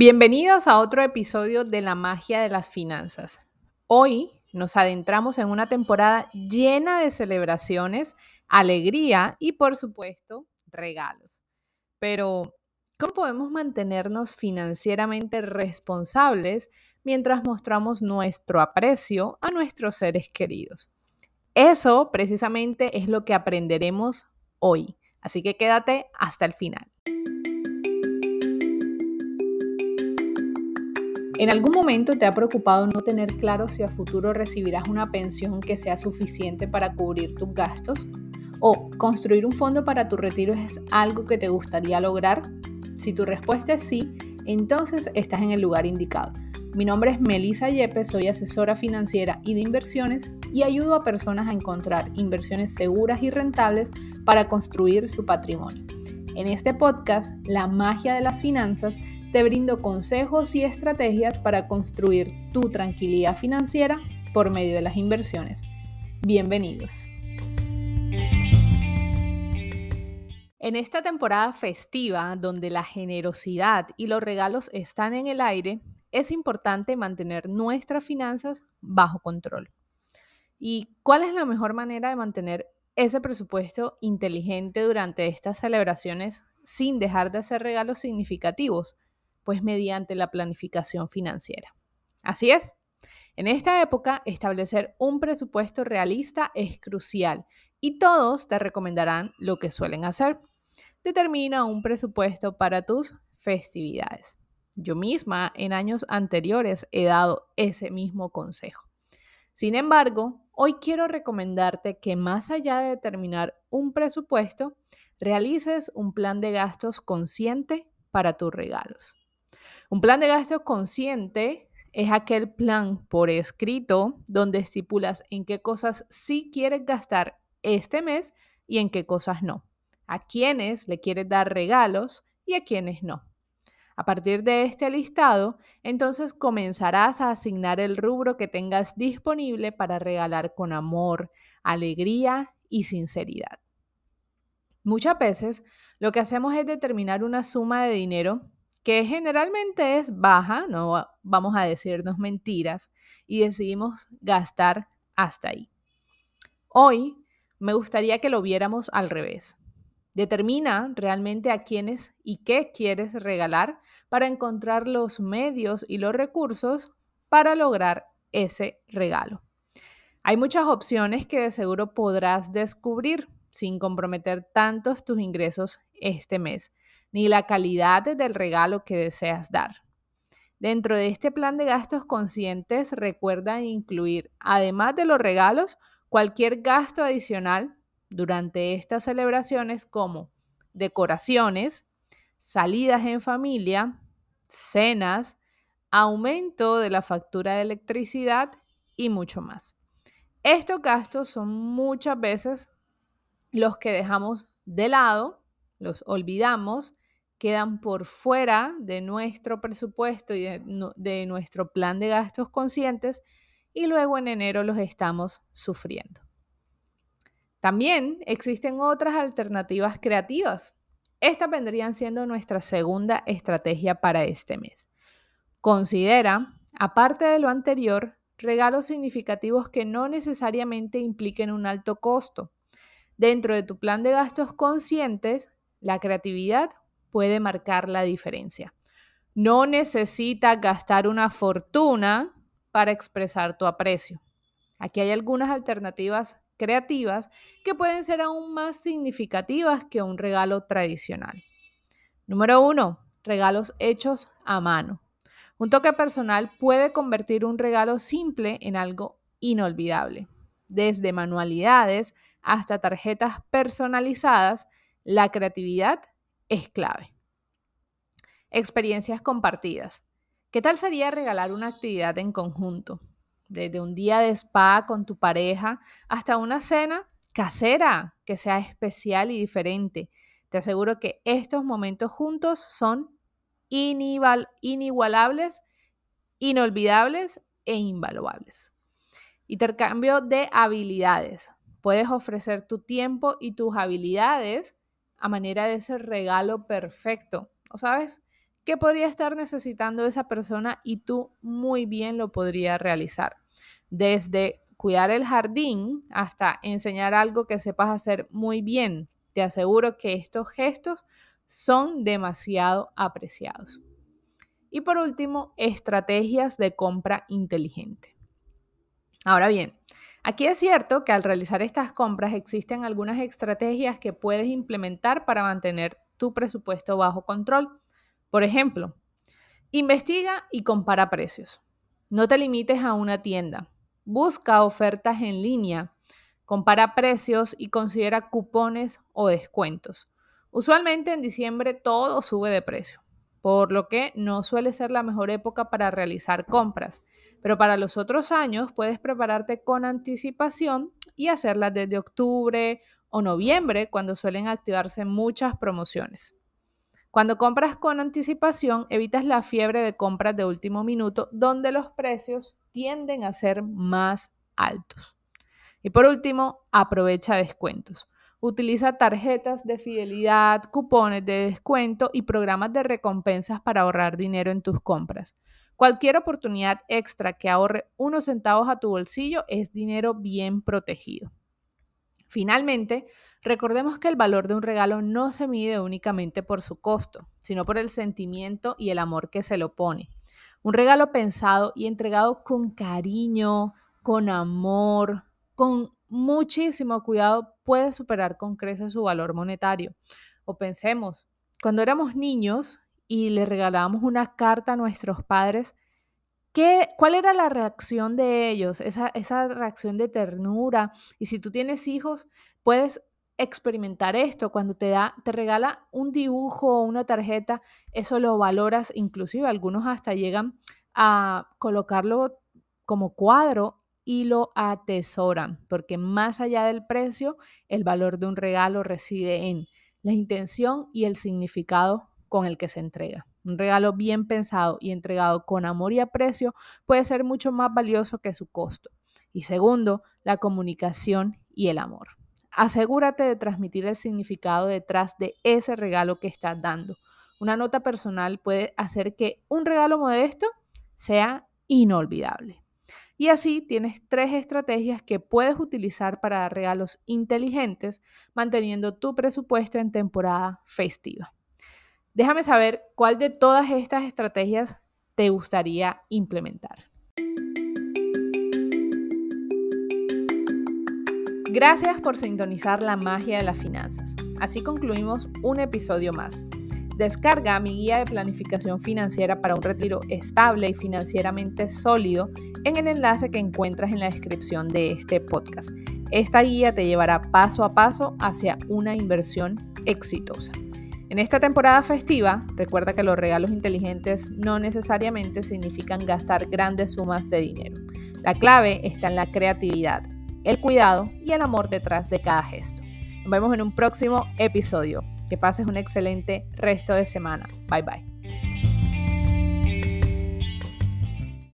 Bienvenidos a otro episodio de La magia de las finanzas. Hoy nos adentramos en una temporada llena de celebraciones, alegría y por supuesto regalos. Pero, ¿cómo podemos mantenernos financieramente responsables mientras mostramos nuestro aprecio a nuestros seres queridos? Eso precisamente es lo que aprenderemos hoy. Así que quédate hasta el final. ¿En algún momento te ha preocupado no tener claro si a futuro recibirás una pensión que sea suficiente para cubrir tus gastos? ¿O construir un fondo para tu retiro es algo que te gustaría lograr? Si tu respuesta es sí, entonces estás en el lugar indicado. Mi nombre es Melissa Yepes, soy asesora financiera y de inversiones y ayudo a personas a encontrar inversiones seguras y rentables para construir su patrimonio. En este podcast, La magia de las finanzas, te brindo consejos y estrategias para construir tu tranquilidad financiera por medio de las inversiones. Bienvenidos. En esta temporada festiva, donde la generosidad y los regalos están en el aire, es importante mantener nuestras finanzas bajo control. ¿Y cuál es la mejor manera de mantener ese presupuesto inteligente durante estas celebraciones sin dejar de hacer regalos significativos? Pues mediante la planificación financiera. Así es. En esta época, establecer un presupuesto realista es crucial y todos te recomendarán lo que suelen hacer. Determina un presupuesto para tus festividades. Yo misma en años anteriores he dado ese mismo consejo. Sin embargo, hoy quiero recomendarte que más allá de determinar un presupuesto, realices un plan de gastos consciente para tus regalos. Un plan de gastos consciente es aquel plan por escrito donde estipulas en qué cosas sí quieres gastar este mes y en qué cosas no. A quiénes le quieres dar regalos y a quiénes no. A partir de este listado, entonces comenzarás a asignar el rubro que tengas disponible para regalar con amor, alegría y sinceridad. Muchas veces lo que hacemos es determinar una suma de dinero que generalmente es baja, no vamos a decirnos mentiras, y decidimos gastar hasta ahí. Hoy me gustaría que lo viéramos al revés. Determina realmente a quiénes y qué quieres regalar para encontrar los medios y los recursos para lograr ese regalo. Hay muchas opciones que de seguro podrás descubrir sin comprometer tantos tus ingresos este mes ni la calidad del regalo que deseas dar. Dentro de este plan de gastos conscientes, recuerda incluir, además de los regalos, cualquier gasto adicional durante estas celebraciones como decoraciones, salidas en familia, cenas, aumento de la factura de electricidad y mucho más. Estos gastos son muchas veces los que dejamos de lado, los olvidamos quedan por fuera de nuestro presupuesto y de, nuestro plan de gastos conscientes y luego en enero los estamos sufriendo. También existen otras alternativas creativas. Estas vendrían siendo nuestra segunda estrategia para este mes. Considera, aparte de lo anterior, regalos significativos que no necesariamente impliquen un alto costo. Dentro de tu plan de gastos conscientes, la creatividad puede marcar la diferencia. No necesitas gastar una fortuna para expresar tu aprecio. Aquí hay algunas alternativas creativas que pueden ser aún más significativas que un regalo tradicional. Número uno, regalos hechos a mano. Un toque personal puede convertir un regalo simple en algo inolvidable. Desde manualidades hasta tarjetas personalizadas, la creatividad es clave. Experiencias compartidas. ¿Qué tal sería regalar una actividad en conjunto? Desde un día de spa con tu pareja hasta una cena casera que sea especial y diferente. Te aseguro que estos momentos juntos son inigualables, inolvidables e invaluables. Intercambio de habilidades. Puedes ofrecer tu tiempo y tus habilidades a manera de ese regalo perfecto. ¿O sabes? qué podría estar necesitando esa persona y tú muy bien lo podrías realizar. Desde cuidar el jardín hasta enseñar algo que sepas hacer muy bien. Te aseguro que estos gestos son demasiado apreciados. Y por último, estrategias de compra inteligente. Ahora bien, aquí es cierto que al realizar estas compras existen algunas estrategias que puedes implementar para mantener tu presupuesto bajo control. Por ejemplo, investiga y compara precios. No te limites a una tienda. Busca ofertas en línea, compara precios y considera cupones o descuentos. Usualmente en diciembre todo sube de precio, por lo que no suele ser la mejor época para realizar compras. Pero para los otros años puedes prepararte con anticipación y hacerlas desde octubre o noviembre, cuando suelen activarse muchas promociones. Cuando compras con anticipación, evitas la fiebre de compras de último minuto, donde los precios tienden a ser más altos. Y por último, aprovecha descuentos. Utiliza tarjetas de fidelidad, cupones de descuento y programas de recompensas para ahorrar dinero en tus compras. Cualquier oportunidad extra que ahorre unos centavos a tu bolsillo es dinero bien protegido. Finalmente, recordemos que el valor de un regalo no se mide únicamente por su costo, sino por el sentimiento y el amor que se lo pone. Un regalo pensado y entregado con cariño, con amor, con muchísimo cuidado puede superar con creces su valor monetario. O pensemos, cuando éramos niños y le regalábamos una carta a nuestros padres, ¿qué, ¿cuál era la reacción de ellos? Esa, esa reacción de ternura. Y si tú tienes hijos, puedes experimentar esto. Cuando te da, te regala un dibujo o una tarjeta, eso lo valoras, inclusive algunos hasta llegan a colocarlo como cuadro y lo atesoran, porque más allá del precio, el valor de un regalo reside en la intención y el significado con el que se entrega. Un regalo bien pensado y entregado con amor y aprecio puede ser mucho más valioso que su costo. Y segundo, la comunicación y el amor. Asegúrate de transmitir el significado detrás de ese regalo que estás dando. Una nota personal puede hacer que un regalo modesto sea inolvidable. Y así tienes tres estrategias que puedes utilizar para dar regalos inteligentes, manteniendo tu presupuesto en temporada festiva. Déjame saber cuál de todas estas estrategias te gustaría implementar. Gracias por sintonizar la magia de las finanzas. Así concluimos un episodio más. Descarga mi guía de planificación financiera para un retiro estable y financieramente sólido en el enlace que encuentras en la descripción de este podcast. Esta guía te llevará paso a paso hacia una inversión exitosa. En esta temporada festiva, recuerda que los regalos inteligentes no necesariamente significan gastar grandes sumas de dinero. La clave está en la creatividad, el cuidado y el amor detrás de cada gesto. Nos vemos en un próximo episodio. Que pases un excelente resto de semana. Bye bye.